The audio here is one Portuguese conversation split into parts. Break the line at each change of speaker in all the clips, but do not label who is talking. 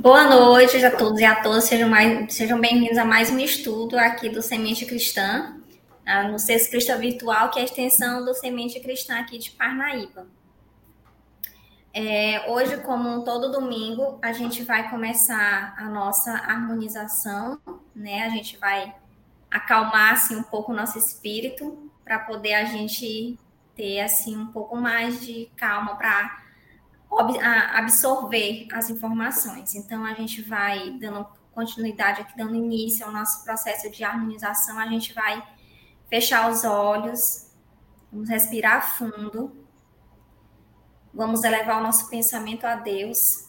Boa noite a todos e a todas, sejam, sejam bem-vindos a mais um estudo aqui do Semente Cristã, ah, no Sexto Cristã Virtual, que é a extensão do Semente Cristã aqui de Parnaíba. É, hoje, como todo domingo, a gente vai começar a nossa harmonização, né? A gente vai acalmar assim, um pouco o nosso espírito para poder a gente ter assim um pouco mais de calma para absorver as informações. Então, a gente vai dando continuidade aqui, dando início ao nosso processo de harmonização. A gente vai fechar os olhos, vamos respirar fundo, vamos elevar o nosso pensamento a Deus,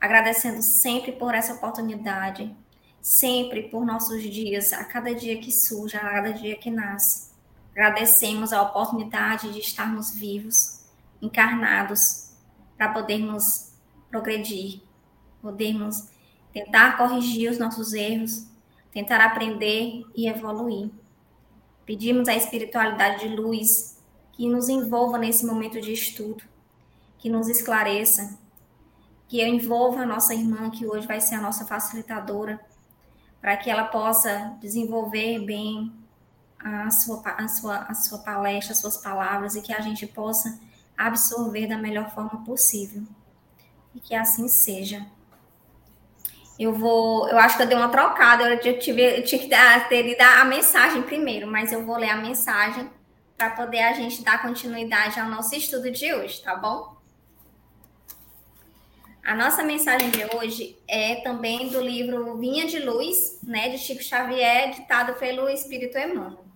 agradecendo sempre por essa oportunidade, sempre por nossos dias, a cada dia que surge, a cada dia que nasce. Agradecemos a oportunidade de estarmos vivos, encarnados para podermos progredir, podermos tentar corrigir os nossos erros, tentar aprender e evoluir. Pedimos à espiritualidade de luz que nos envolva nesse momento de estudo, que nos esclareça, que envolva a nossa irmã, que hoje vai ser a nossa facilitadora, para que ela possa desenvolver bem a sua, a sua, a sua palestra, as suas palavras, e que a gente possa absorver da melhor forma possível. E que assim seja. Eu vou, eu acho que eu dei uma trocada, eu, tive, eu tinha que dar, ter dar a mensagem primeiro, mas eu vou ler a mensagem para poder a gente dar continuidade ao nosso estudo de hoje, tá bom? A nossa mensagem de hoje é também do livro Vinha de Luz, né, de Chico Xavier, ditado pelo Espírito Emmanuel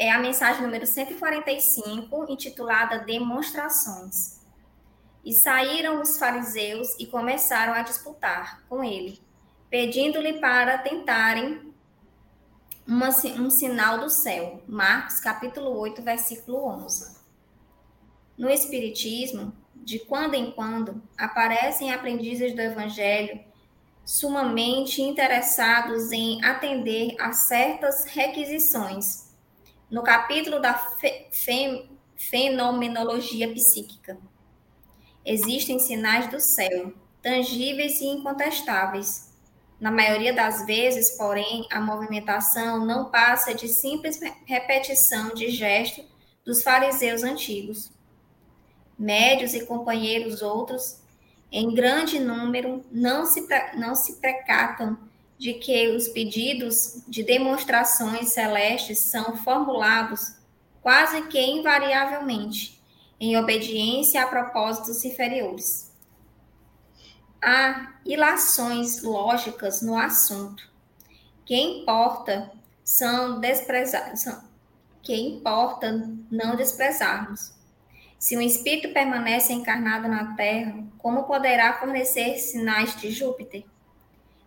é a mensagem número 145, intitulada Demonstrações. E saíram os fariseus e começaram a disputar com ele, pedindo-lhe para tentarem uma, um sinal do céu. Marcos, capítulo 8, versículo 11. No Espiritismo, de quando em quando, aparecem aprendizes do Evangelho sumamente interessados em atender a certas requisições no capítulo da fe, fe, fenomenologia psíquica. Existem sinais do céu, tangíveis e incontestáveis. Na maioria das vezes, porém, a movimentação não passa de simples repetição de gesto dos fariseus antigos. Médios e companheiros outros, em grande número, não se, não se precatam de que os pedidos de demonstrações celestes são formulados quase que invariavelmente em obediência a propósitos inferiores. Há ilações lógicas no assunto. Que importa são desprezados, que importa não desprezarmos. Se o espírito permanece encarnado na Terra, como poderá fornecer sinais de Júpiter?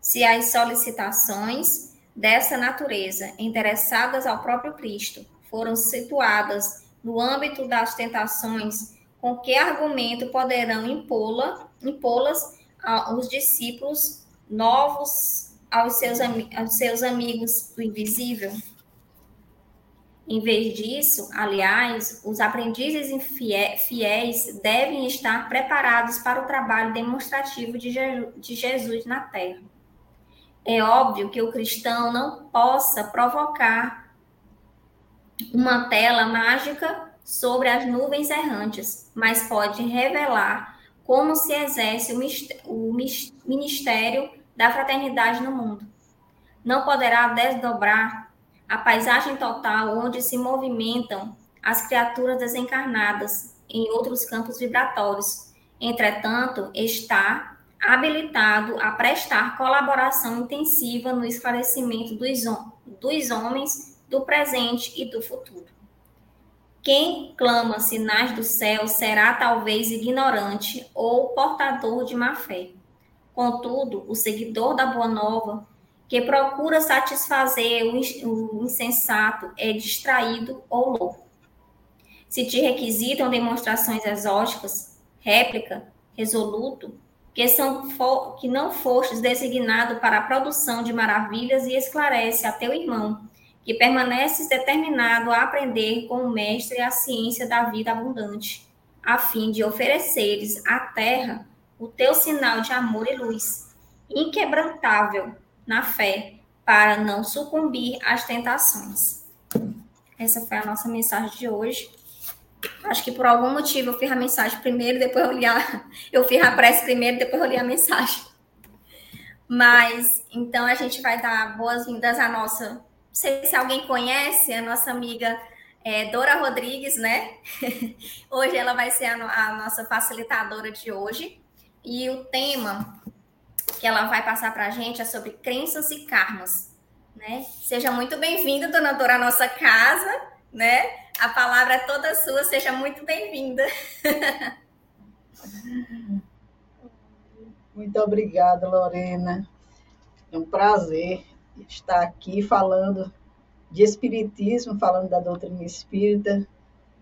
Se as solicitações dessa natureza, interessadas ao próprio Cristo, foram situadas no âmbito das tentações, com que argumento poderão impô-las impô aos discípulos novos aos seus, aos seus amigos do invisível? Em vez disso, aliás, os aprendizes fiéis devem estar preparados para o trabalho demonstrativo de Jesus na Terra. É óbvio que o cristão não possa provocar uma tela mágica sobre as nuvens errantes, mas pode revelar como se exerce o ministério da fraternidade no mundo. Não poderá desdobrar a paisagem total onde se movimentam as criaturas desencarnadas em outros campos vibratórios. Entretanto, está habilitado a prestar colaboração intensiva no esclarecimento dos, dos homens do presente e do futuro. Quem clama sinais do céu será talvez ignorante ou portador de má fé. Contudo, o seguidor da Boa Nova, que procura satisfazer o insensato, é distraído ou louco. Se te requisitam demonstrações exóticas, réplica, resoluto, que, são, que não fostes designado para a produção de maravilhas e esclarece a teu irmão, que permaneces determinado a aprender com o Mestre a ciência da vida abundante, a fim de ofereceres à terra o teu sinal de amor e luz, inquebrantável na fé, para não sucumbir às tentações. Essa foi a nossa mensagem de hoje. Acho que por algum motivo eu fiz a mensagem primeiro, depois eu li a. Eu fiz a prece primeiro, depois eu li a mensagem. Mas, então, a gente vai dar boas-vindas à nossa. Não sei se alguém conhece, a nossa amiga é, Dora Rodrigues, né? hoje ela vai ser a, a nossa facilitadora de hoje. E o tema que ela vai passar para a gente é sobre crenças e karmas. Né? Seja muito bem-vinda, dona Dora, à nossa casa. Né? A palavra é toda sua, seja muito bem-vinda.
Muito obrigada, Lorena. É um prazer estar aqui falando de Espiritismo, falando da doutrina espírita,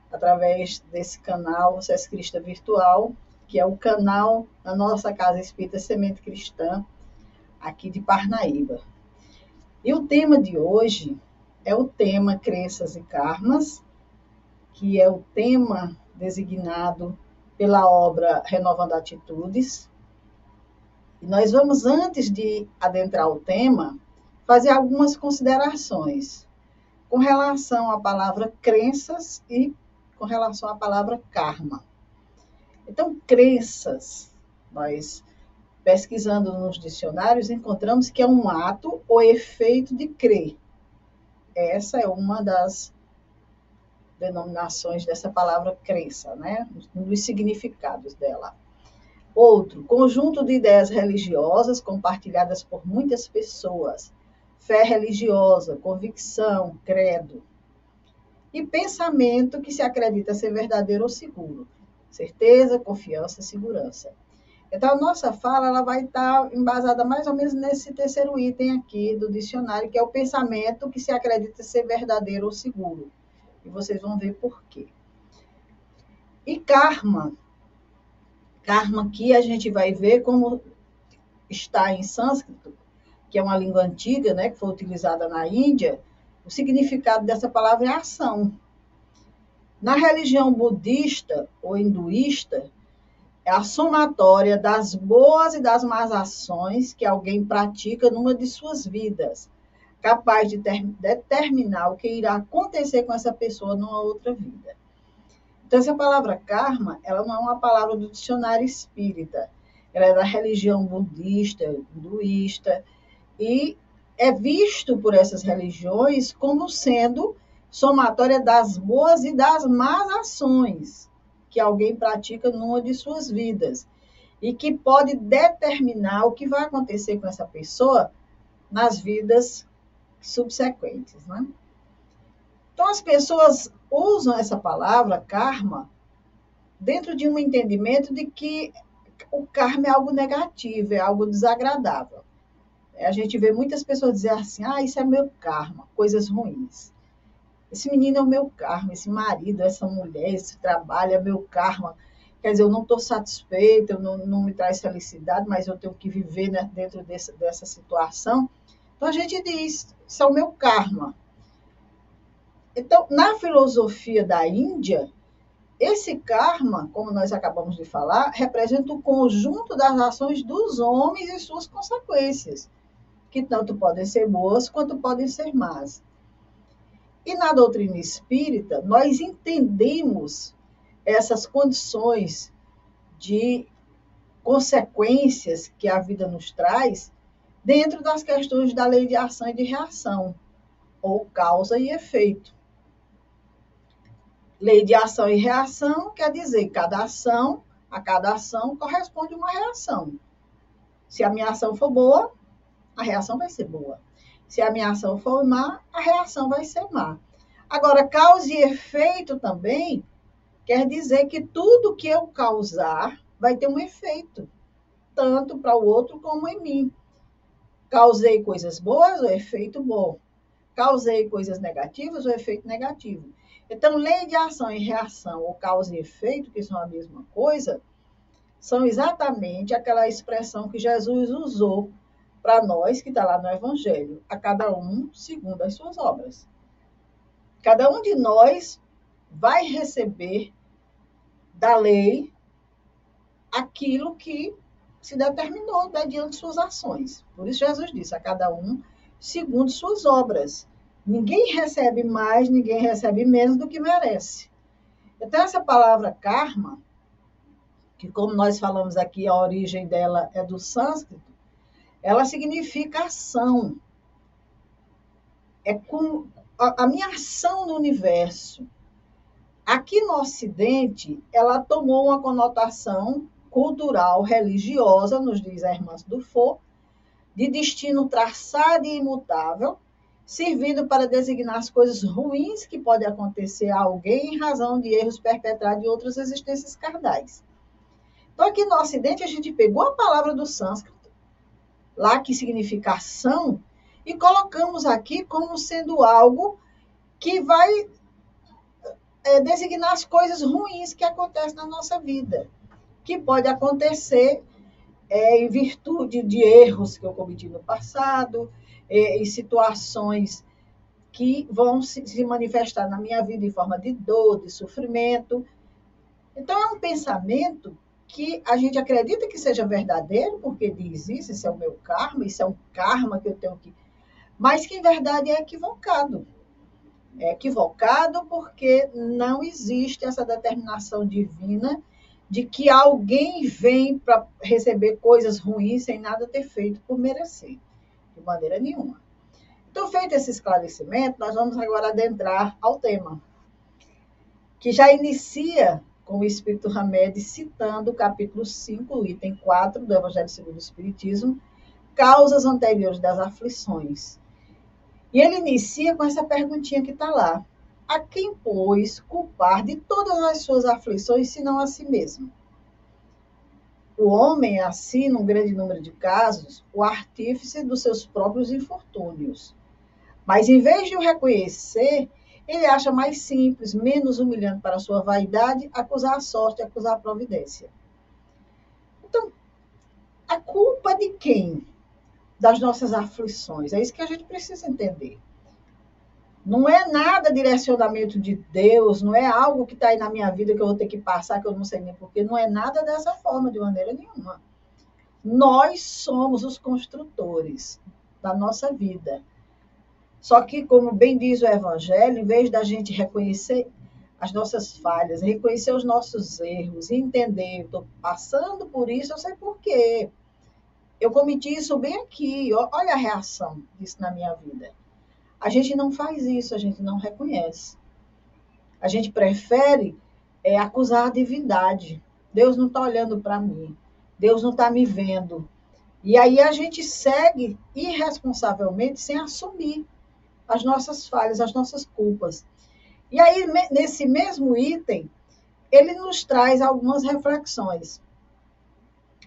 através desse canal Sesc Crista Virtual, que é o canal da nossa Casa Espírita Semente Cristã, aqui de Parnaíba. E o tema de hoje é o tema Crenças e Karmas, que é o tema designado pela obra Renovando Atitudes. E nós vamos, antes de adentrar o tema, fazer algumas considerações com relação à palavra crenças e com relação à palavra karma. Então, crenças, nós pesquisando nos dicionários encontramos que é um ato ou efeito de crer. Essa é uma das denominações dessa palavra crença, né? Nos significados dela. Outro, conjunto de ideias religiosas compartilhadas por muitas pessoas, fé religiosa, convicção, credo. E pensamento que se acredita ser verdadeiro ou seguro. Certeza, confiança, segurança. Então, a nossa fala ela vai estar embasada mais ou menos nesse terceiro item aqui do dicionário, que é o pensamento que se acredita ser verdadeiro ou seguro. E vocês vão ver por quê. E karma. Karma aqui a gente vai ver como está em sânscrito, que é uma língua antiga, né, que foi utilizada na Índia, o significado dessa palavra é ação. Na religião budista ou hinduísta, a somatória das boas e das más ações que alguém pratica numa de suas vidas, capaz de ter, determinar o que irá acontecer com essa pessoa numa outra vida. Então, essa palavra karma, ela não é uma palavra do dicionário espírita, ela é da religião budista, hinduísta, e é visto por essas religiões como sendo somatória das boas e das más ações que alguém pratica numa de suas vidas e que pode determinar o que vai acontecer com essa pessoa nas vidas subsequentes, né? Então as pessoas usam essa palavra karma dentro de um entendimento de que o karma é algo negativo, é algo desagradável. A gente vê muitas pessoas dizer assim: ah, isso é meu karma, coisas ruins. Esse menino é o meu karma, esse marido, essa mulher, esse trabalho é meu karma. Quer dizer, eu não estou satisfeita, não, não me traz felicidade, mas eu tenho que viver né, dentro desse, dessa situação. Então a gente diz: isso é o meu karma. Então, na filosofia da Índia, esse karma, como nós acabamos de falar, representa o conjunto das ações dos homens e suas consequências que tanto podem ser boas quanto podem ser más. E na doutrina espírita, nós entendemos essas condições de consequências que a vida nos traz dentro das questões da lei de ação e de reação, ou causa e efeito. Lei de ação e reação quer dizer cada ação, a cada ação corresponde uma reação. Se a minha ação for boa, a reação vai ser boa. Se a minha ação for má, a reação vai ser má. Agora, causa e efeito também quer dizer que tudo que eu causar vai ter um efeito, tanto para o outro como em mim. Causei coisas boas, o efeito bom. Causei coisas negativas, o efeito negativo. Então, lei de ação e reação, ou causa e efeito, que são a mesma coisa, são exatamente aquela expressão que Jesus usou para nós, que está lá no Evangelho, a cada um segundo as suas obras. Cada um de nós vai receber da lei aquilo que se determinou mediante suas ações. Por isso Jesus disse a cada um segundo suas obras. Ninguém recebe mais, ninguém recebe menos do que merece. Então, essa palavra karma, que como nós falamos aqui, a origem dela é do sânscrito, ela significa ação. É com a, a minha ação no universo. Aqui no Ocidente, ela tomou uma conotação cultural, religiosa, nos diz a irmã Dufour, de destino traçado e imutável, servindo para designar as coisas ruins que podem acontecer a alguém em razão de erros perpetrados em outras existências carnais. Então, aqui no Ocidente, a gente pegou a palavra do sânscrito, lá que significa ação, e colocamos aqui como sendo algo que vai é, designar as coisas ruins que acontecem na nossa vida, que pode acontecer é, em virtude de erros que eu cometi no passado, é, em situações que vão se, se manifestar na minha vida em forma de dor, de sofrimento. Então, é um pensamento que a gente acredita que seja verdadeiro, porque diz isso, isso é o meu karma, isso é um karma que eu tenho que. Mas que, em verdade, é equivocado. É equivocado porque não existe essa determinação divina de que alguém vem para receber coisas ruins sem nada ter feito por merecer, de maneira nenhuma. Então, feito esse esclarecimento, nós vamos agora adentrar ao tema, que já inicia com o Espírito Hamed citando o capítulo 5, item 4 do Evangelho segundo o Espiritismo, causas anteriores das aflições. E ele inicia com essa perguntinha que está lá. A quem, pois, culpar de todas as suas aflições, senão a si mesmo? O homem é, assim, num grande número de casos, o artífice dos seus próprios infortúnios. Mas, em vez de o reconhecer, ele acha mais simples, menos humilhante para a sua vaidade, acusar a sorte, acusar a providência. Então, a culpa de quem? Das nossas aflições. É isso que a gente precisa entender. Não é nada direcionamento de Deus, não é algo que está aí na minha vida que eu vou ter que passar, que eu não sei nem porquê. Não é nada dessa forma, de maneira nenhuma. Nós somos os construtores da nossa vida. Só que, como bem diz o Evangelho, em vez da gente reconhecer as nossas falhas, reconhecer os nossos erros entender, estou passando por isso, eu sei por quê. Eu cometi isso bem aqui, olha a reação disso na minha vida. A gente não faz isso, a gente não reconhece. A gente prefere é, acusar a divindade. Deus não está olhando para mim. Deus não está me vendo. E aí a gente segue irresponsavelmente sem assumir as nossas falhas, as nossas culpas. E aí, nesse mesmo item, ele nos traz algumas reflexões.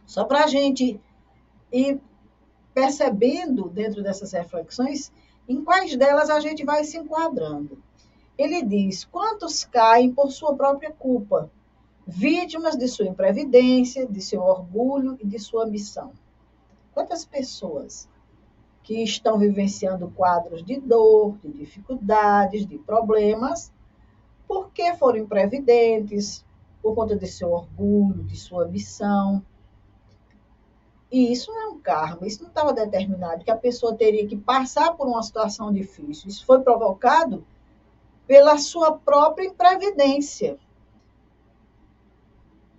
Só para a gente ir percebendo dentro dessas reflexões em quais delas a gente vai se enquadrando. Ele diz: quantos caem por sua própria culpa, vítimas de sua imprevidência, de seu orgulho e de sua missão? Quantas pessoas que estão vivenciando quadros de dor, de dificuldades, de problemas, porque foram imprevidentes, por conta de seu orgulho, de sua missão, e isso não é um karma, isso não estava determinado, que a pessoa teria que passar por uma situação difícil. Isso foi provocado pela sua própria imprevidência.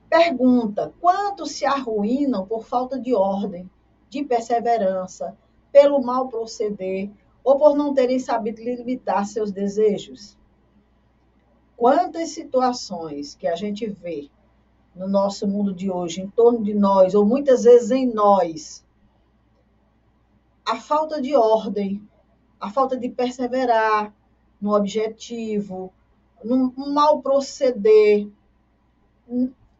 Pergunta: quantos se arruinam por falta de ordem, de perseverança, pelo mal proceder ou por não terem sabido limitar seus desejos? Quantas situações que a gente vê no nosso mundo de hoje, em torno de nós, ou muitas vezes em nós, a falta de ordem, a falta de perseverar no objetivo, no mal proceder,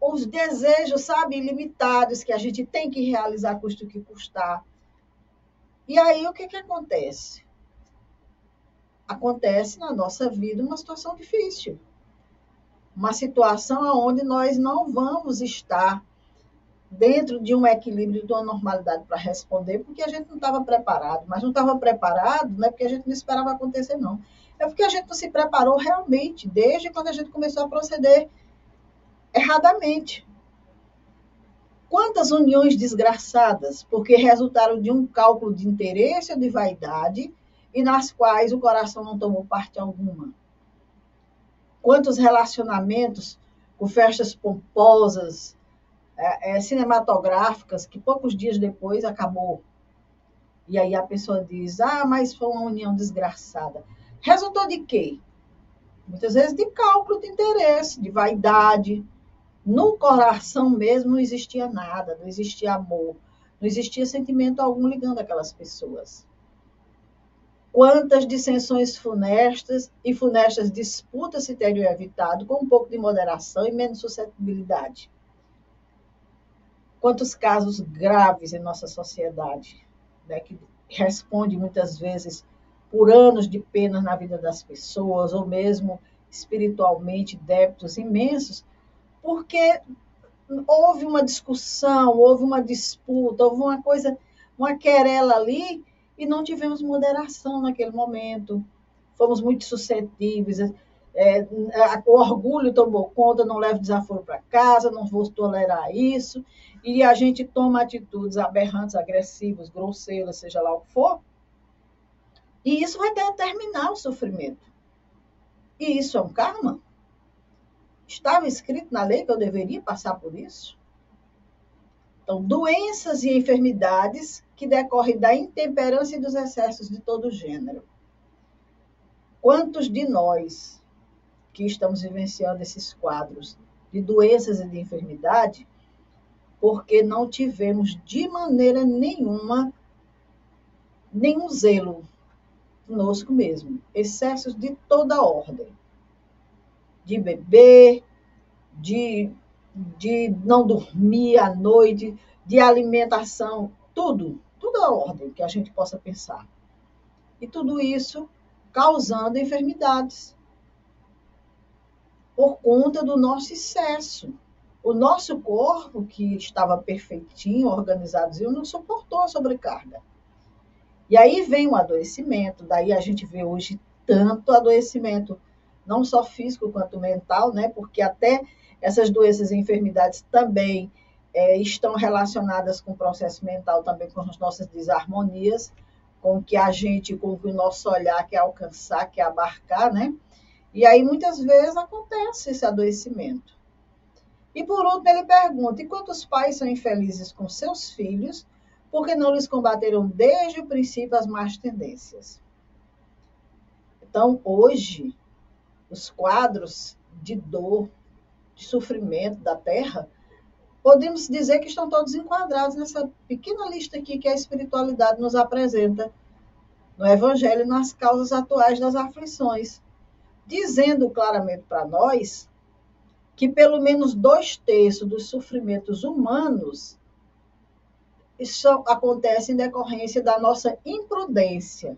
os desejos, sabe, ilimitados que a gente tem que realizar, custo que custar. E aí o que, que acontece? Acontece na nossa vida uma situação difícil uma situação onde nós não vamos estar dentro de um equilíbrio, de uma normalidade para responder, porque a gente não estava preparado. Mas não estava preparado não é porque a gente não esperava acontecer, não. É porque a gente não se preparou realmente, desde quando a gente começou a proceder erradamente. Quantas uniões desgraçadas, porque resultaram de um cálculo de interesse ou de vaidade e nas quais o coração não tomou parte alguma. Quantos relacionamentos com festas pomposas, é, é, cinematográficas, que poucos dias depois acabou. E aí a pessoa diz: Ah, mas foi uma união desgraçada. Resultou de quê? Muitas vezes de cálculo de interesse, de vaidade. No coração mesmo não existia nada, não existia amor, não existia sentimento algum ligando aquelas pessoas. Quantas dissensões funestas e funestas disputas se teriam evitado com um pouco de moderação e menos suscetibilidade? Quantos casos graves em nossa sociedade, né, que responde muitas vezes por anos de penas na vida das pessoas, ou mesmo espiritualmente débitos imensos, porque houve uma discussão, houve uma disputa, houve uma coisa, uma querela ali, e não tivemos moderação naquele momento. Fomos muito suscetíveis. É, o orgulho tomou conta, não levo desaforo para casa, não vou tolerar isso. E a gente toma atitudes aberrantes, agressivas, grosseiras, seja lá o que for. E isso vai determinar o sofrimento. E isso é um karma? Estava escrito na lei que eu deveria passar por isso? Então, doenças e enfermidades que decorrem da intemperância e dos excessos de todo gênero. Quantos de nós que estamos vivenciando esses quadros de doenças e de enfermidade, porque não tivemos de maneira nenhuma nenhum zelo conosco mesmo, excessos de toda ordem, de beber, de de não dormir à noite, de alimentação, tudo, tudo a ordem que a gente possa pensar. E tudo isso causando enfermidades por conta do nosso excesso. O nosso corpo, que estava perfeitinho, organizado, não suportou a sobrecarga. E aí vem o adoecimento, daí a gente vê hoje tanto adoecimento, não só físico quanto mental, né? Porque até essas doenças e enfermidades também é, estão relacionadas com o processo mental, também com as nossas desarmonias, com o que a gente, com o que o nosso olhar quer alcançar, quer abarcar, né? E aí, muitas vezes, acontece esse adoecimento. E, por último, ele pergunta: e quantos pais são infelizes com seus filhos porque não lhes combateram desde o princípio as más tendências? Então, hoje, os quadros de dor, de sofrimento da Terra, podemos dizer que estão todos enquadrados nessa pequena lista aqui que a espiritualidade nos apresenta no Evangelho nas causas atuais das aflições, dizendo claramente para nós que pelo menos dois terços dos sofrimentos humanos isso acontece em decorrência da nossa imprudência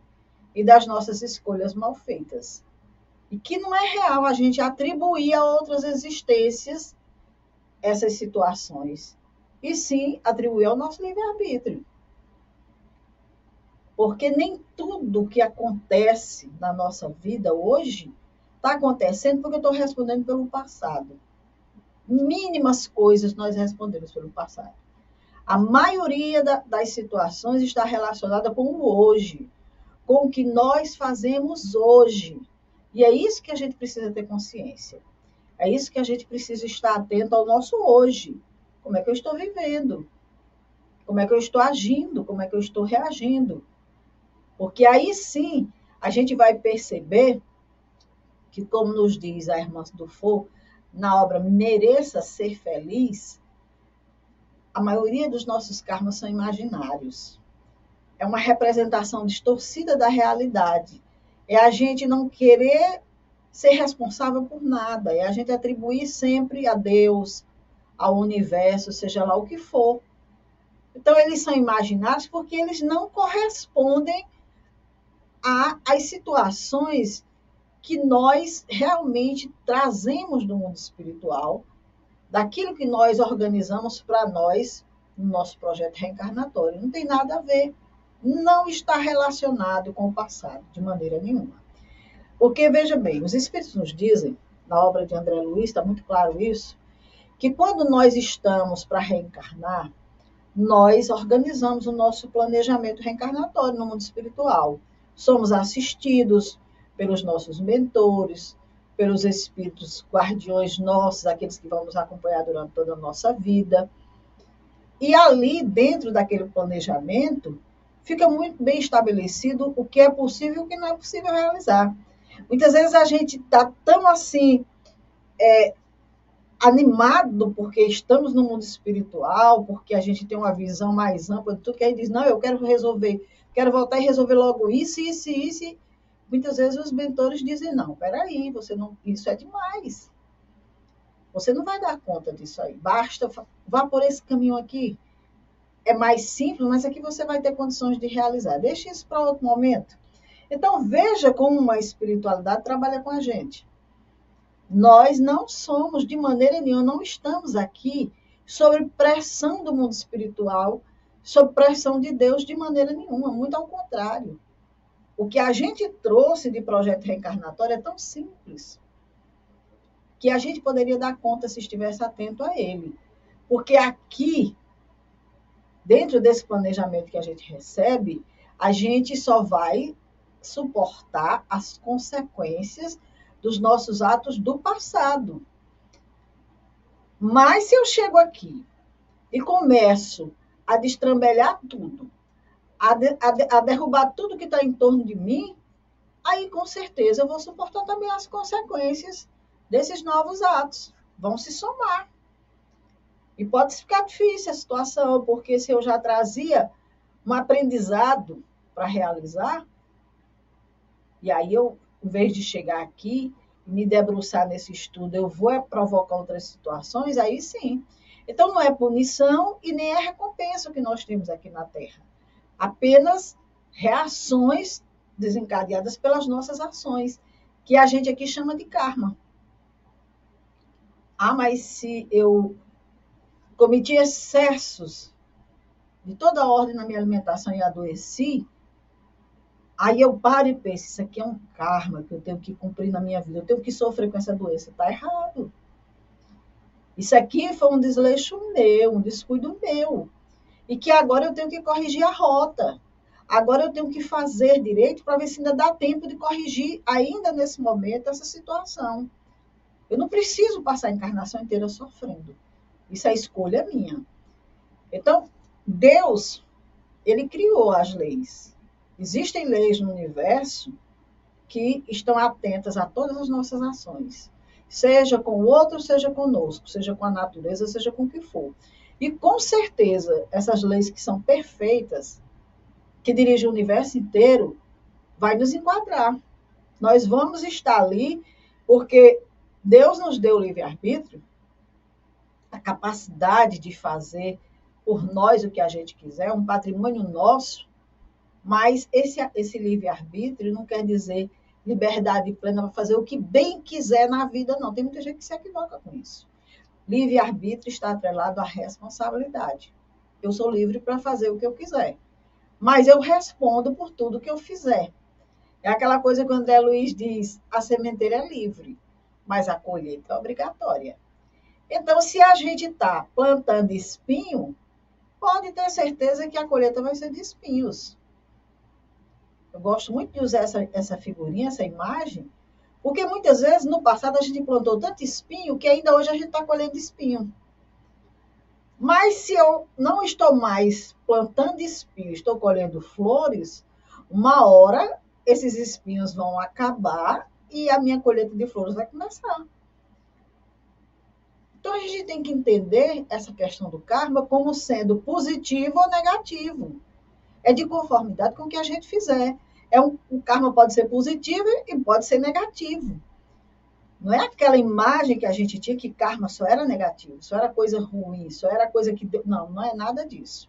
e das nossas escolhas mal feitas e que não é real a gente atribuir a outras existências essas situações, e sim atribuir ao nosso livre-arbítrio. Porque nem tudo que acontece na nossa vida hoje está acontecendo porque eu estou respondendo pelo passado. Mínimas coisas nós respondemos pelo passado. A maioria da, das situações está relacionada com o hoje, com o que nós fazemos hoje e é isso que a gente precisa ter consciência. É isso que a gente precisa estar atento ao nosso hoje. Como é que eu estou vivendo? Como é que eu estou agindo? Como é que eu estou reagindo? Porque aí sim a gente vai perceber que, como nos diz a irmã do Fogo, na obra Mereça Ser Feliz, a maioria dos nossos karmas são imaginários. É uma representação distorcida da realidade é a gente não querer ser responsável por nada, é a gente atribuir sempre a Deus, ao universo, seja lá o que for. Então, eles são imaginários porque eles não correspondem às situações que nós realmente trazemos do mundo espiritual, daquilo que nós organizamos para nós no nosso projeto reencarnatório. Não tem nada a ver não está relacionado com o passado, de maneira nenhuma. Porque, veja bem, os Espíritos nos dizem, na obra de André Luiz, está muito claro isso, que quando nós estamos para reencarnar, nós organizamos o nosso planejamento reencarnatório no mundo espiritual. Somos assistidos pelos nossos mentores, pelos espíritos guardiões nossos, aqueles que vão nos acompanhar durante toda a nossa vida. E ali, dentro daquele planejamento, fica muito bem estabelecido o que é possível e o que não é possível realizar. Muitas vezes a gente está tão assim, é, animado porque estamos no mundo espiritual, porque a gente tem uma visão mais ampla de tudo, que aí diz, não, eu quero resolver, quero voltar e resolver logo isso, isso, isso. Muitas vezes os mentores dizem, não, peraí, você não, isso é demais. Você não vai dar conta disso aí. Basta, vá por esse caminho aqui. É mais simples, mas aqui você vai ter condições de realizar. Deixe isso para outro momento. Então, veja como uma espiritualidade trabalha com a gente. Nós não somos, de maneira nenhuma, não estamos aqui sob pressão do mundo espiritual, sob pressão de Deus, de maneira nenhuma, muito ao contrário. O que a gente trouxe de projeto reencarnatório é tão simples que a gente poderia dar conta se estivesse atento a ele. Porque aqui, dentro desse planejamento que a gente recebe, a gente só vai suportar as consequências dos nossos atos do passado. Mas se eu chego aqui e começo a destrambelhar tudo, a, de, a, de, a derrubar tudo que está em torno de mim, aí com certeza eu vou suportar também as consequências desses novos atos. Vão se somar. E pode ficar difícil a situação, porque se eu já trazia um aprendizado para realizar, e aí eu em vez de chegar aqui e me debruçar nesse estudo, eu vou provocar outras situações, aí sim. Então, não é punição e nem é recompensa que nós temos aqui na Terra. Apenas reações desencadeadas pelas nossas ações, que a gente aqui chama de karma. Ah, mas se eu cometi excessos de toda ordem na minha alimentação e adoeci, Aí eu paro e penso, isso aqui é um karma que eu tenho que cumprir na minha vida, eu tenho que sofrer com essa doença. Está errado. Isso aqui foi um desleixo meu, um descuido meu. E que agora eu tenho que corrigir a rota. Agora eu tenho que fazer direito para ver se ainda dá tempo de corrigir, ainda nesse momento, essa situação. Eu não preciso passar a encarnação inteira sofrendo. Isso é escolha minha. Então, Deus, ele criou as leis. Existem leis no universo que estão atentas a todas as nossas ações, seja com o outro, seja conosco, seja com a natureza, seja com o que for. E com certeza, essas leis que são perfeitas, que dirigem o universo inteiro, vai nos enquadrar. Nós vamos estar ali porque Deus nos deu o livre-arbítrio, a capacidade de fazer por nós o que a gente quiser, um patrimônio nosso, mas esse, esse livre-arbítrio não quer dizer liberdade plena para fazer o que bem quiser na vida, não. Tem muita gente que se equivoca com isso. Livre-arbítrio está atrelado à responsabilidade. Eu sou livre para fazer o que eu quiser. Mas eu respondo por tudo que eu fizer. É aquela coisa que o André Luiz diz: a sementeira é livre, mas a colheita é obrigatória. Então, se a gente está plantando espinho, pode ter certeza que a colheita vai ser de espinhos. Eu gosto muito de usar essa, essa figurinha, essa imagem, porque muitas vezes no passado a gente plantou tanto espinho que ainda hoje a gente está colhendo espinho. Mas se eu não estou mais plantando espinho, estou colhendo flores, uma hora esses espinhos vão acabar e a minha colheita de flores vai começar. Então a gente tem que entender essa questão do karma como sendo positivo ou negativo. É de conformidade com o que a gente fizer. É um, o karma pode ser positivo e pode ser negativo. Não é aquela imagem que a gente tinha que karma só era negativo, só era coisa ruim, só era coisa que. Deu... Não, não é nada disso.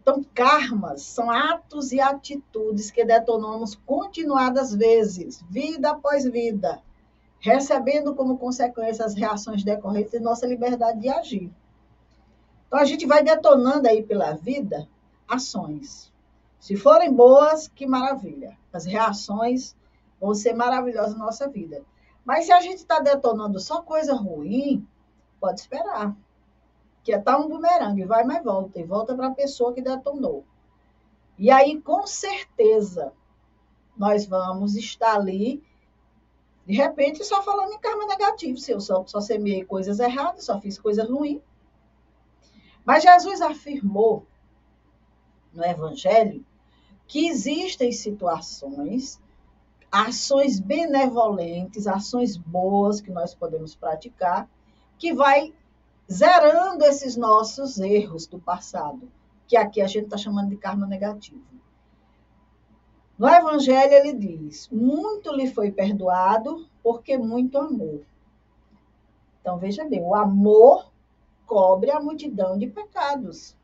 Então, karmas são atos e atitudes que detonamos continuadas vezes, vida após vida, recebendo como consequência as reações decorrentes de nossa liberdade de agir. Então, a gente vai detonando aí pela vida ações. Se forem boas, que maravilha. As reações vão ser maravilhosas na nossa vida. Mas se a gente está detonando só coisa ruim, Pode esperar. Que é tal um bumerangue, vai, mas volta, e volta para a pessoa que detonou. E aí, com certeza, nós vamos estar ali, de repente, só falando em karma negativo. Se eu só, só semeei coisas erradas, só fiz coisas ruins. Mas Jesus afirmou no Evangelho que existem situações, ações benevolentes, ações boas que nós podemos praticar, que vai zerando esses nossos erros do passado, que aqui a gente está chamando de karma negativo. No Evangelho ele diz: muito lhe foi perdoado porque muito amou. Então veja bem, o amor cobre a multidão de pecados.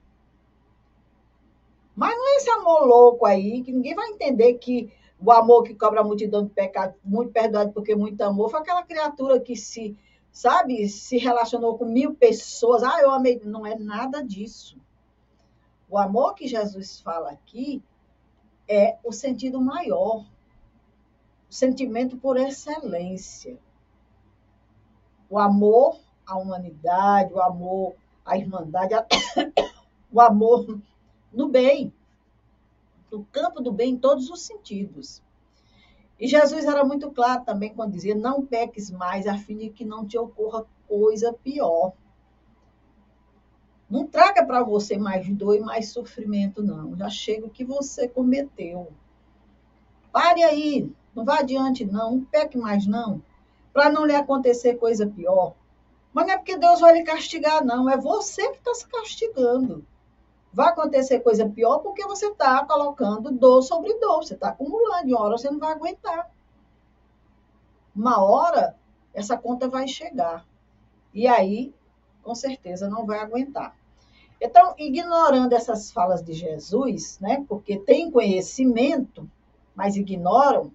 Mas não é esse amor louco aí, que ninguém vai entender que o amor que cobra a multidão de pecados, muito perdoado porque muito amor, foi aquela criatura que se, sabe, se relacionou com mil pessoas. Ah, eu amei. Não é nada disso. O amor que Jesus fala aqui é o sentido maior, o sentimento por excelência. O amor à humanidade, o amor à irmandade, o amor no bem, no campo do bem em todos os sentidos. E Jesus era muito claro também quando dizia: Não peques mais, a fim de que não te ocorra coisa pior. Não traga para você mais dor e mais sofrimento, não. Já chega o que você cometeu. Pare aí, não vá adiante, não. Não peque mais, não. Para não lhe acontecer coisa pior. Mas não é porque Deus vai lhe castigar, não. É você que está se castigando. Vai acontecer coisa pior porque você está colocando dor sobre dor. Você está acumulando. E uma hora você não vai aguentar. Uma hora, essa conta vai chegar. E aí, com certeza, não vai aguentar. Então, ignorando essas falas de Jesus, né, porque tem conhecimento, mas ignoram,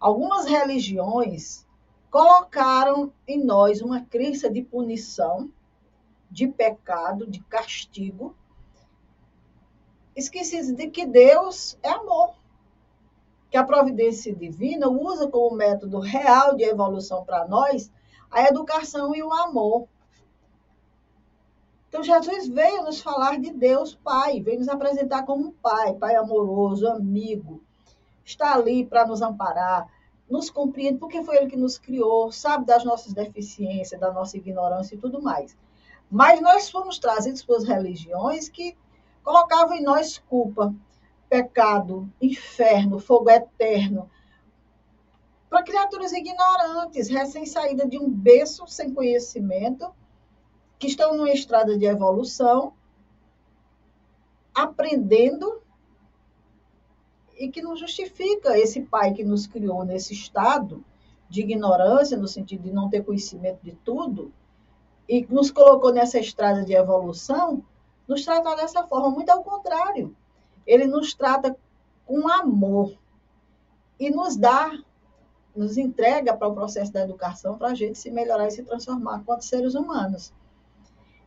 algumas religiões colocaram em nós uma crença de punição, de pecado, de castigo, esquecidos de que Deus é amor, que a providência divina usa como método real de evolução para nós a educação e o amor. Então, Jesus veio nos falar de Deus Pai, veio nos apresentar como um Pai, Pai amoroso, amigo, está ali para nos amparar, nos compreende, porque foi Ele que nos criou, sabe das nossas deficiências, da nossa ignorância e tudo mais. Mas nós fomos trazidos por religiões que colocavam em nós culpa, pecado, inferno, fogo eterno, para criaturas ignorantes, recém-saída de um berço sem conhecimento, que estão numa estrada de evolução, aprendendo e que não justifica esse pai que nos criou nesse estado de ignorância, no sentido de não ter conhecimento de tudo, e nos colocou nessa estrada de evolução, nos tratar dessa forma. Muito ao contrário. Ele nos trata com amor e nos dá, nos entrega para o processo da educação para a gente se melhorar e se transformar quanto seres humanos.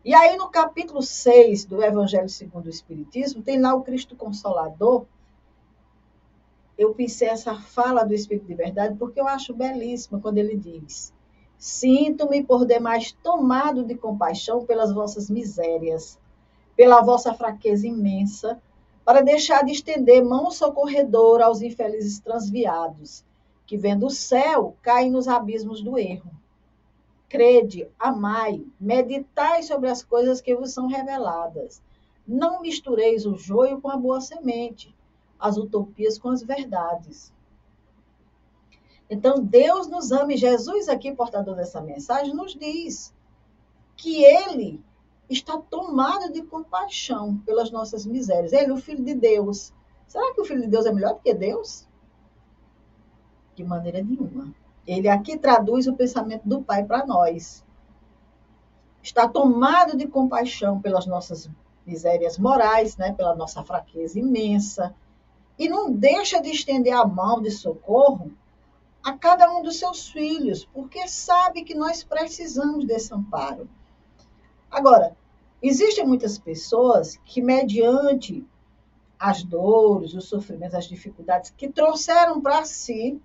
E aí, no capítulo 6 do Evangelho segundo o Espiritismo, tem lá o Cristo Consolador. Eu pensei essa fala do Espírito de Verdade porque eu acho belíssima quando ele diz: Sinto-me por demais tomado de compaixão pelas vossas misérias, pela vossa fraqueza imensa, para deixar de estender mão socorredora aos infelizes transviados, que vendo o céu caem nos abismos do erro crede, amai, meditai sobre as coisas que vos são reveladas. Não mistureis o joio com a boa semente, as utopias com as verdades. Então, Deus nos ama, e Jesus, aqui, portador dessa mensagem, nos diz que Ele está tomado de compaixão pelas nossas misérias. Ele, o Filho de Deus. Será que o Filho de Deus é melhor do que Deus? De maneira nenhuma. Ele aqui traduz o pensamento do Pai para nós. Está tomado de compaixão pelas nossas misérias morais, né, pela nossa fraqueza imensa, e não deixa de estender a mão de socorro a cada um dos seus filhos, porque sabe que nós precisamos desse amparo. Agora, existem muitas pessoas que, mediante as dores, os sofrimentos, as dificuldades que trouxeram para si,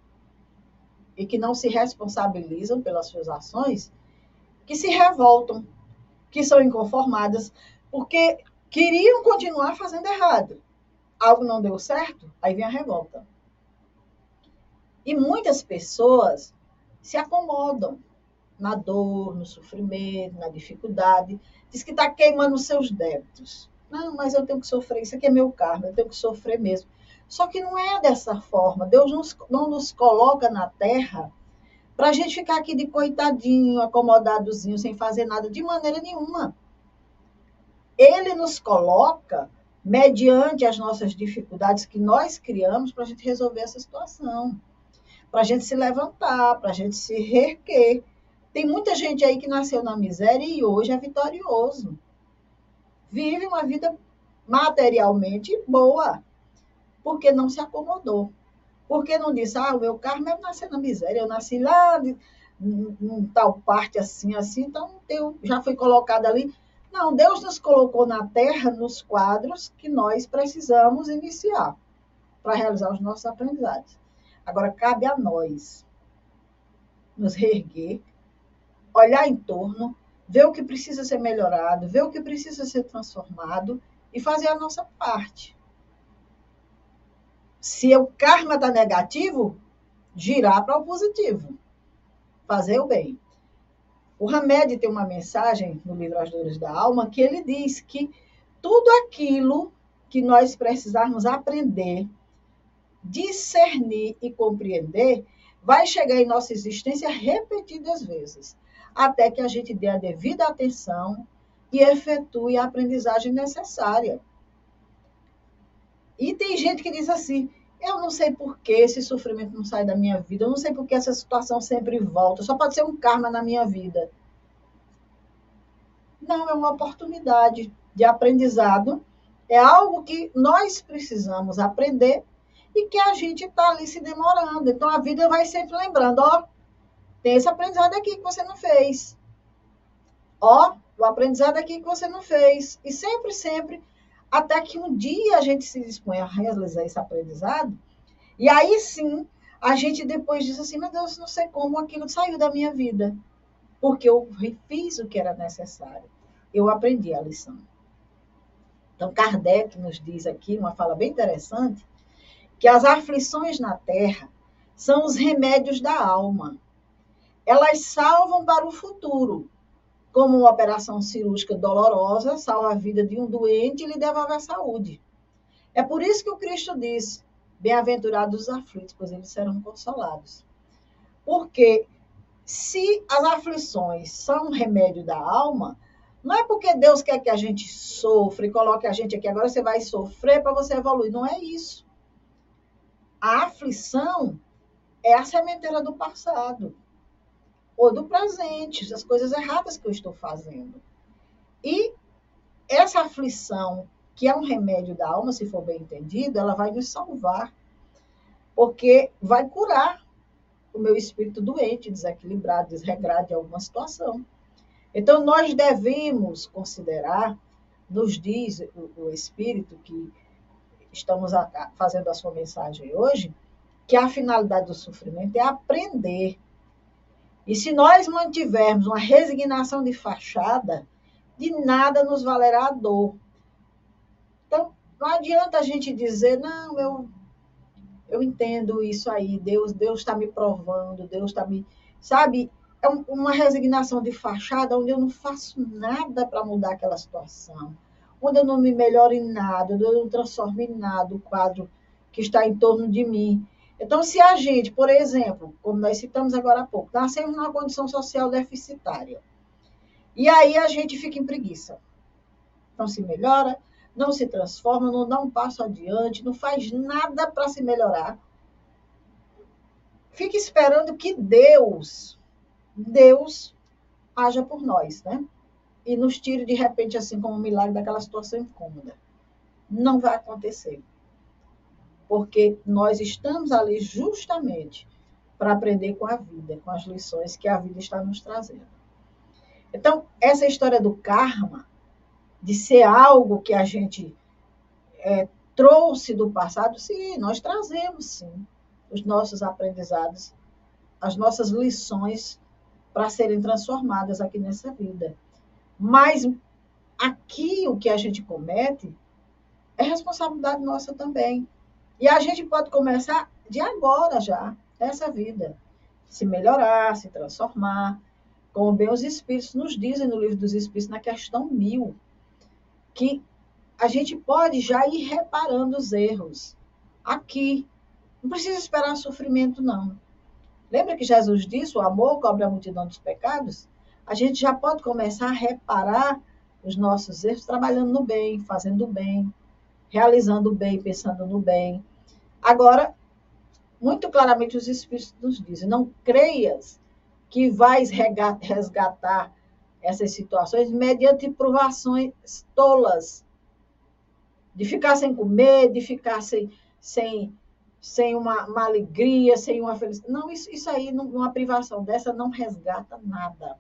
e que não se responsabilizam pelas suas ações, que se revoltam, que são inconformadas, porque queriam continuar fazendo errado. Algo não deu certo, aí vem a revolta. E muitas pessoas se acomodam na dor, no sofrimento, na dificuldade. Diz que está queimando os seus débitos. Não, mas eu tenho que sofrer, isso aqui é meu karma, eu tenho que sofrer mesmo. Só que não é dessa forma. Deus nos, não nos coloca na terra para a gente ficar aqui de coitadinho, acomodadozinho, sem fazer nada, de maneira nenhuma. Ele nos coloca mediante as nossas dificuldades que nós criamos para a gente resolver essa situação, para a gente se levantar, para a gente se reerguer. Tem muita gente aí que nasceu na miséria e hoje é vitorioso. Vive uma vida materialmente boa, porque não se acomodou. Porque não disse, ah, o meu karma é nascer na miséria, eu nasci lá em tal parte assim, assim, então eu já fui colocada ali. Não, Deus nos colocou na terra, nos quadros que nós precisamos iniciar para realizar os nossos aprendizados. Agora, cabe a nós nos reerguer, olhar em torno, ver o que precisa ser melhorado, ver o que precisa ser transformado e fazer a nossa parte. Se o karma está negativo, girar para o positivo. Fazer o bem. O Hamed tem uma mensagem no livro As Dores da Alma que ele diz que tudo aquilo que nós precisarmos aprender, discernir e compreender vai chegar em nossa existência repetidas vezes, até que a gente dê a devida atenção e efetue a aprendizagem necessária. E tem gente que diz assim: eu não sei por que esse sofrimento não sai da minha vida, eu não sei por que essa situação sempre volta, só pode ser um karma na minha vida. Não, é uma oportunidade de aprendizado, é algo que nós precisamos aprender e que a gente está ali se demorando. Então a vida vai sempre lembrando: ó, tem esse aprendizado aqui que você não fez. Ó, o aprendizado aqui que você não fez. E sempre, sempre até que um dia a gente se dispõe a realizar esse aprendizado, e aí sim a gente depois diz assim: meu Deus, não sei como aquilo saiu da minha vida, porque eu fiz o que era necessário, eu aprendi a lição. Então, Kardec nos diz aqui, uma fala bem interessante, que as aflições na terra são os remédios da alma. Elas salvam para o futuro, como uma operação cirúrgica dolorosa salva a vida de um doente e lhe devolve a saúde. É por isso que o Cristo disse: Bem-aventurados os aflitos, pois eles serão consolados. Porque se as aflições são um remédio da alma, não é porque Deus quer que a gente sofra e coloque a gente aqui, agora você vai sofrer para você evoluir. Não é isso. A aflição é a sementeira do passado ou do presente, as coisas erradas que eu estou fazendo. E essa aflição, que é um remédio da alma, se for bem entendido, ela vai nos salvar, porque vai curar o meu espírito doente, desequilibrado, desregrado em alguma situação. Então, nós devemos considerar, nos diz o, o Espírito que estamos a, fazendo a sua mensagem hoje, que a finalidade do sofrimento é aprender e se nós mantivermos uma resignação de fachada, de nada nos valerá a dor. Então, não adianta a gente dizer, não, eu, eu entendo isso aí, Deus Deus está me provando, Deus está me. Sabe? É uma resignação de fachada onde eu não faço nada para mudar aquela situação, onde eu não me melhoro em nada, onde eu não transformo em nada o quadro que está em torno de mim. Então, se a gente, por exemplo, como nós citamos agora há pouco, nascemos numa condição social deficitária, e aí a gente fica em preguiça, não se melhora, não se transforma, não dá um passo adiante, não faz nada para se melhorar, fica esperando que Deus, Deus, haja por nós, né? E nos tire de repente, assim como um milagre, daquela situação incômoda. Não vai acontecer porque nós estamos ali justamente para aprender com a vida, com as lições que a vida está nos trazendo. Então, essa história do karma, de ser algo que a gente é, trouxe do passado, sim, nós trazemos, sim, os nossos aprendizados, as nossas lições para serem transformadas aqui nessa vida. Mas aqui o que a gente comete é responsabilidade nossa também. E a gente pode começar de agora já, essa vida. Se melhorar, se transformar. Como bem os Espíritos nos dizem no livro dos Espíritos, na questão mil, que a gente pode já ir reparando os erros aqui. Não precisa esperar sofrimento, não. Lembra que Jesus disse: o amor cobre a multidão dos pecados? A gente já pode começar a reparar os nossos erros trabalhando no bem, fazendo o bem, realizando o bem, pensando no bem. Agora, muito claramente os Espíritos nos dizem: não creias que vais resgatar essas situações mediante provações tolas, de ficar sem comer, de ficar sem, sem, sem uma, uma alegria, sem uma felicidade. Não, isso, isso aí, uma privação dessa não resgata nada.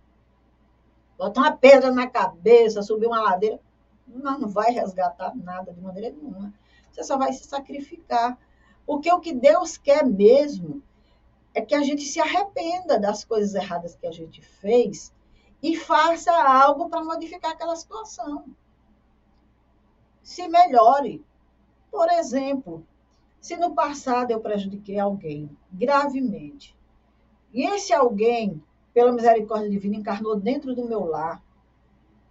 Botar uma pedra na cabeça, subir uma ladeira, não, não vai resgatar nada de maneira nenhuma. Você só vai se sacrificar. Porque o que Deus quer mesmo é que a gente se arrependa das coisas erradas que a gente fez e faça algo para modificar aquela situação. Se melhore. Por exemplo, se no passado eu prejudiquei alguém gravemente, e esse alguém, pela misericórdia divina, encarnou dentro do meu lar,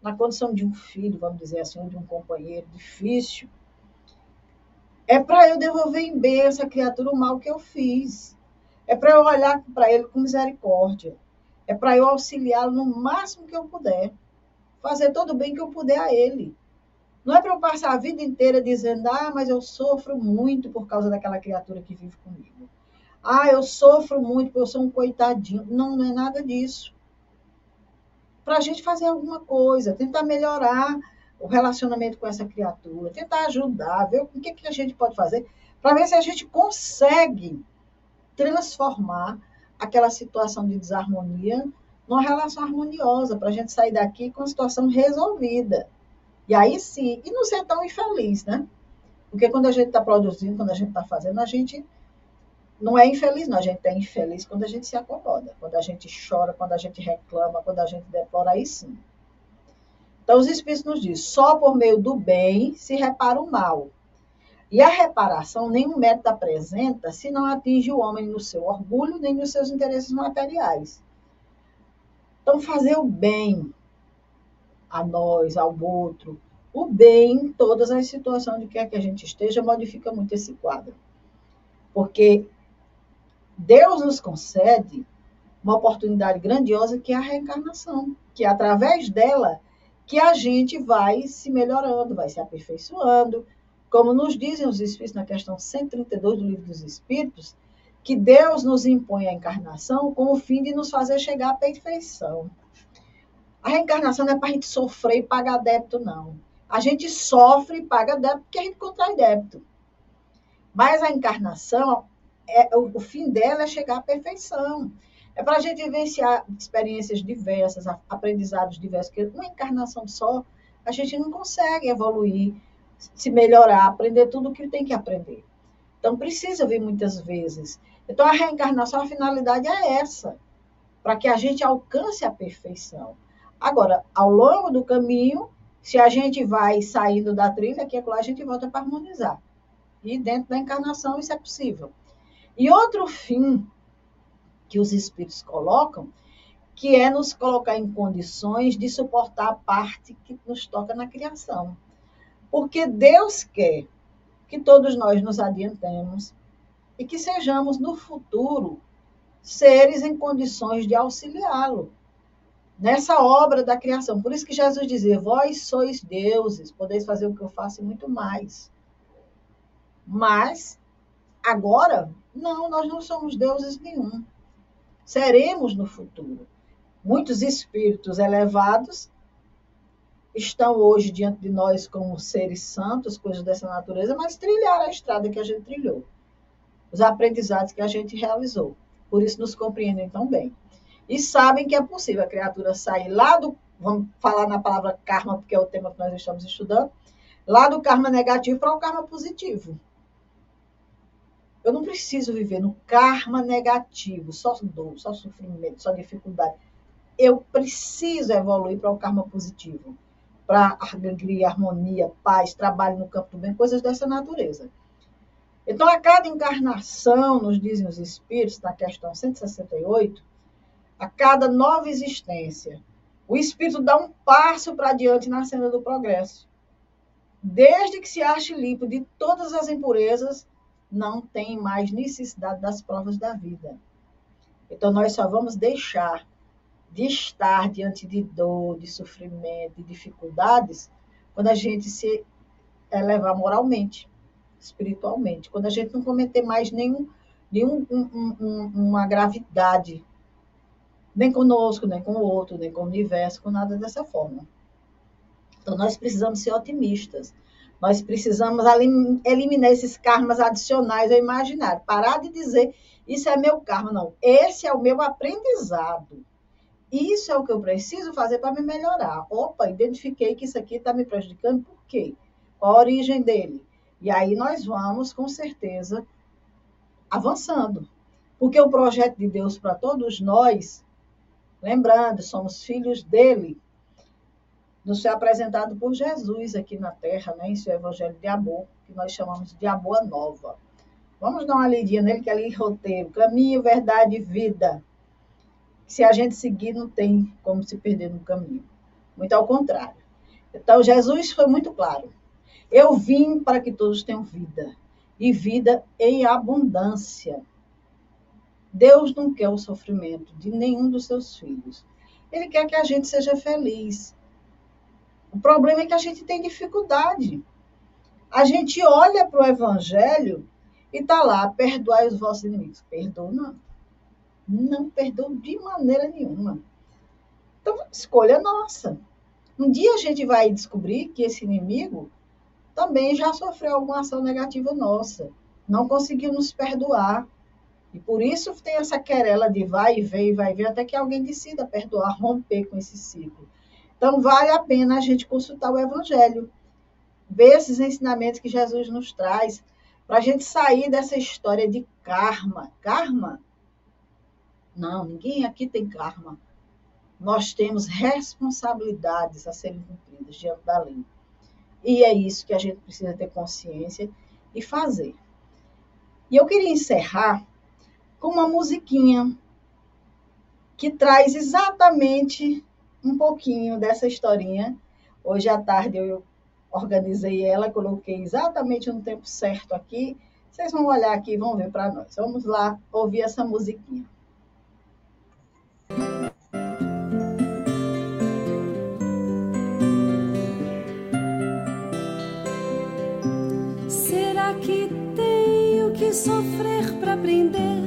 na condição de um filho, vamos dizer assim, ou de um companheiro difícil, é para eu devolver em bem essa criatura o mal que eu fiz. É para eu olhar para ele com misericórdia. É para eu auxiliá-lo no máximo que eu puder. Fazer todo o bem que eu puder a ele. Não é para eu passar a vida inteira dizendo, ah, mas eu sofro muito por causa daquela criatura que vive comigo. Ah, eu sofro muito porque eu sou um coitadinho. Não, não é nada disso. Para a gente fazer alguma coisa, tentar melhorar o relacionamento com essa criatura, tentar ajudar, ver o que, que a gente pode fazer, para ver se a gente consegue transformar aquela situação de desarmonia numa relação harmoniosa, para a gente sair daqui com a situação resolvida. E aí sim, e não ser tão infeliz, né? Porque quando a gente está produzindo, quando a gente está fazendo, a gente não é infeliz, não. A gente é infeliz quando a gente se acomoda, quando a gente chora, quando a gente reclama, quando a gente deplora, aí sim. Então, os Espíritos nos dizem, só por meio do bem se repara o mal. E a reparação nenhum método apresenta se não atinge o homem no seu orgulho nem nos seus interesses materiais. Então, fazer o bem a nós, ao outro, o bem em todas as situações de que a gente esteja, modifica muito esse quadro. Porque Deus nos concede uma oportunidade grandiosa que é a reencarnação, que é através dela que a gente vai se melhorando, vai se aperfeiçoando. Como nos dizem os Espíritos na questão 132 do Livro dos Espíritos, que Deus nos impõe a encarnação com o fim de nos fazer chegar à perfeição. A reencarnação não é para a gente sofrer e pagar débito, não. A gente sofre e paga débito porque a gente contrai débito. Mas a encarnação, é, o, o fim dela é chegar à perfeição. É para a gente vivenciar experiências diversas, aprendizados diversos, porque uma encarnação só, a gente não consegue evoluir, se melhorar, aprender tudo o que tem que aprender. Então, precisa vir muitas vezes. Então, a reencarnação, a finalidade é essa, para que a gente alcance a perfeição. Agora, ao longo do caminho, se a gente vai saindo da trilha, que é claro, a gente volta para harmonizar. E dentro da encarnação isso é possível. E outro fim que os espíritos colocam, que é nos colocar em condições de suportar a parte que nos toca na criação. Porque Deus quer que todos nós nos adiantemos e que sejamos no futuro seres em condições de auxiliá-lo nessa obra da criação. Por isso que Jesus dizia: Vós sois deuses, podeis fazer o que eu faço e muito mais. Mas, agora, não, nós não somos deuses nenhum seremos no futuro. Muitos espíritos elevados estão hoje diante de nós como seres santos, coisas dessa natureza, mas trilharam a estrada que a gente trilhou, os aprendizados que a gente realizou. Por isso nos compreendem tão bem. E sabem que é possível a criatura sair lá do, vamos falar na palavra karma, porque é o tema que nós estamos estudando, lá do karma negativo para o karma positivo. Eu não preciso viver no karma negativo, só dor, só sofrimento, só dificuldade. eu preciso evoluir para o karma positivo, para alegria, harmonia, paz, trabalho no campo do bem, coisas dessa natureza. Então, a cada encarnação, nos dizem os espíritos, na questão 168, a cada nova existência, o espírito dá um passo para adiante na senda do progresso. Desde que se ache limpo de todas as impurezas, não tem mais necessidade das provas da vida. Então, nós só vamos deixar de estar diante de dor, de sofrimento, de dificuldades, quando a gente se elevar moralmente, espiritualmente, quando a gente não cometer mais nenhum, nenhum um, um, uma gravidade, nem conosco, nem com o outro, nem com o universo, com nada dessa forma. Então, nós precisamos ser otimistas. Nós precisamos eliminar esses karmas adicionais ao imaginário. Parar de dizer, isso é meu karma. Não, esse é o meu aprendizado. Isso é o que eu preciso fazer para me melhorar. Opa, identifiquei que isso aqui está me prejudicando, por quê? Qual a origem dele? E aí nós vamos, com certeza, avançando. Porque o projeto de Deus para todos nós, lembrando, somos filhos dele, nos foi apresentado por Jesus aqui na Terra, né, em seu Evangelho de Amor, que nós chamamos de Amor Nova. Vamos dar uma lidinha nele, que é ali roteiro, caminho, verdade e vida se a gente seguir, não tem como se perder no caminho. Muito ao contrário. Então, Jesus foi muito claro. Eu vim para que todos tenham vida, e vida em abundância. Deus não quer o sofrimento de nenhum dos seus filhos. Ele quer que a gente seja feliz. O problema é que a gente tem dificuldade. A gente olha para o Evangelho e está lá, perdoai os vossos inimigos. Perdoa, não não perdoa de maneira nenhuma. Então, escolha nossa. Um dia a gente vai descobrir que esse inimigo também já sofreu alguma ação negativa nossa, não conseguiu nos perdoar. E por isso tem essa querela de vai e vem, vai e vem, até que alguém decida perdoar, romper com esse ciclo. Então, vale a pena a gente consultar o Evangelho, ver esses ensinamentos que Jesus nos traz, para a gente sair dessa história de karma. Karma não, ninguém aqui tem karma. Nós temos responsabilidades a serem cumpridas diante da lei. E é isso que a gente precisa ter consciência e fazer. E eu queria encerrar com uma musiquinha que traz exatamente um pouquinho dessa historinha. Hoje à tarde eu organizei ela, coloquei exatamente no tempo certo aqui. Vocês vão olhar aqui e vão ver para nós. Vamos lá ouvir essa musiquinha.
sofrer para aprender,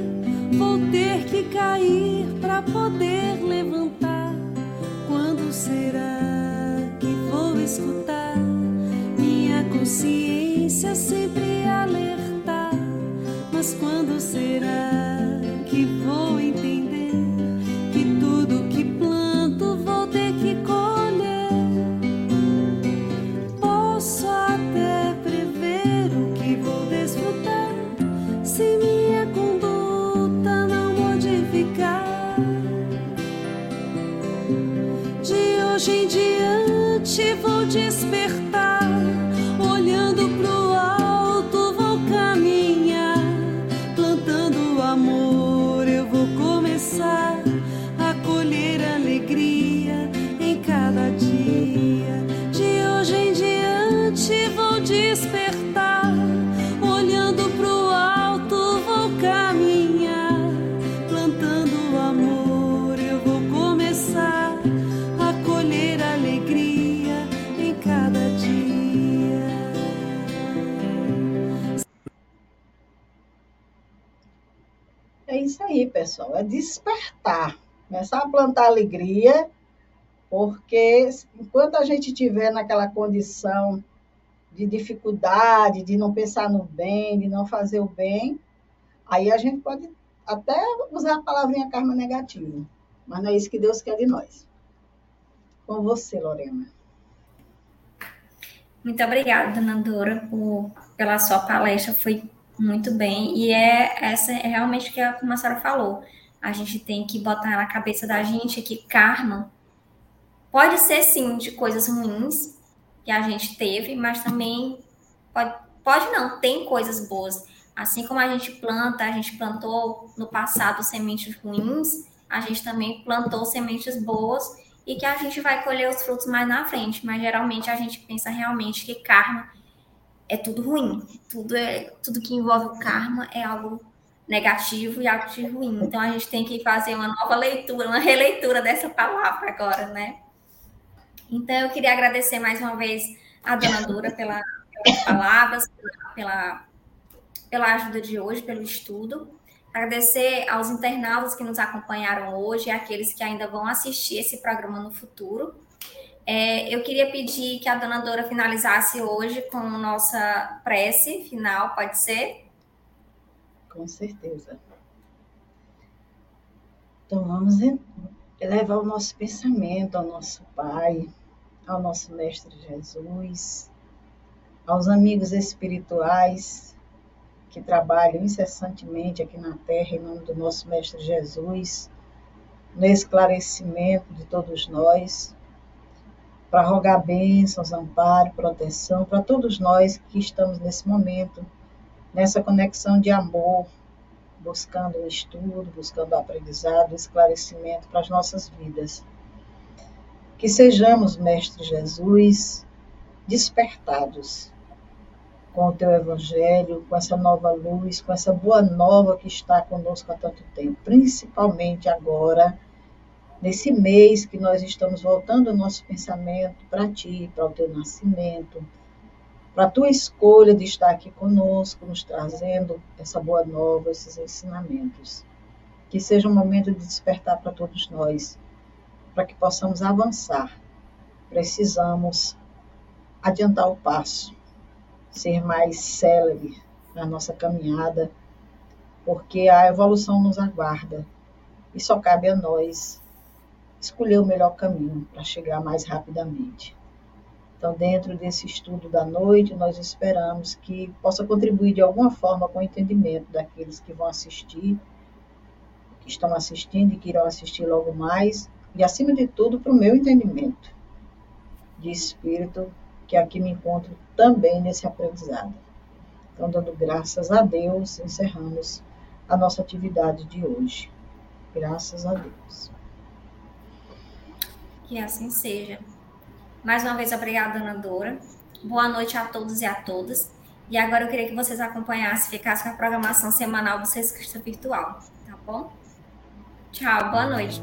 vou ter que cair para poder quando será amor eu vou começar
aí, pessoal. É despertar. Começar a plantar alegria, porque enquanto a gente estiver naquela condição de dificuldade, de não pensar no bem, de não fazer o bem, aí a gente pode até usar a palavrinha karma negativo. Mas não é isso que Deus quer de nós. Com você, Lorena.
Muito obrigada, dona Dora, por, pela sua palestra, foi muito bem. E é essa é realmente que a, como a senhora falou. a gente tem que botar na cabeça da gente que karma pode ser sim de coisas ruins que a gente teve, mas também pode, pode não, tem coisas boas. Assim como a gente planta, a gente plantou no passado sementes ruins, a gente também plantou sementes boas e que a gente vai colher os frutos mais na frente. Mas geralmente a gente pensa realmente que karma é tudo ruim. Tudo, é, tudo que envolve o karma é algo negativo e algo de ruim. Então a gente tem que fazer uma nova leitura, uma releitura dessa palavra agora, né? Então eu queria agradecer mais uma vez a dona Dura pela, pelas palavras, pela, pela ajuda de hoje, pelo estudo. Agradecer aos internautas que nos acompanharam hoje e aqueles que ainda vão assistir esse programa no futuro. É, eu queria pedir que a dona Dora finalizasse hoje com nossa prece final, pode ser?
Com certeza. Então vamos elevar o nosso pensamento ao nosso Pai, ao nosso Mestre Jesus, aos amigos espirituais que trabalham incessantemente aqui na terra, em nome do nosso Mestre Jesus, no esclarecimento de todos nós, para rogar bênçãos, amparo, proteção para todos nós que estamos nesse momento, nessa conexão de amor, buscando o estudo, buscando o aprendizado, o esclarecimento para as nossas vidas. Que sejamos, Mestre Jesus, despertados com o teu evangelho, com essa nova luz, com essa boa nova que está conosco há tanto tempo, principalmente agora, nesse mês que nós estamos voltando o nosso pensamento para ti, para o teu nascimento, para a tua escolha de estar aqui conosco, nos trazendo essa boa nova, esses ensinamentos. Que seja um momento de despertar para todos nós, para que possamos avançar. Precisamos adiantar o passo ser mais célere na nossa caminhada, porque a evolução nos aguarda e só cabe a nós escolher o melhor caminho para chegar mais rapidamente. Então, dentro desse estudo da noite, nós esperamos que possa contribuir de alguma forma com o entendimento daqueles que vão assistir, que estão assistindo e que irão assistir logo mais, e acima de tudo, para o meu entendimento de espírito que aqui me encontro também nesse aprendizado. Então, dando graças a Deus, encerramos a nossa atividade de hoje. Graças a Deus.
Que assim seja. Mais uma vez, obrigada, Dona Dora. Boa noite a todos e a todas. E agora eu queria que vocês acompanhassem, ficassem com a programação semanal do Sexta Virtual, tá bom? Tchau, boa noite.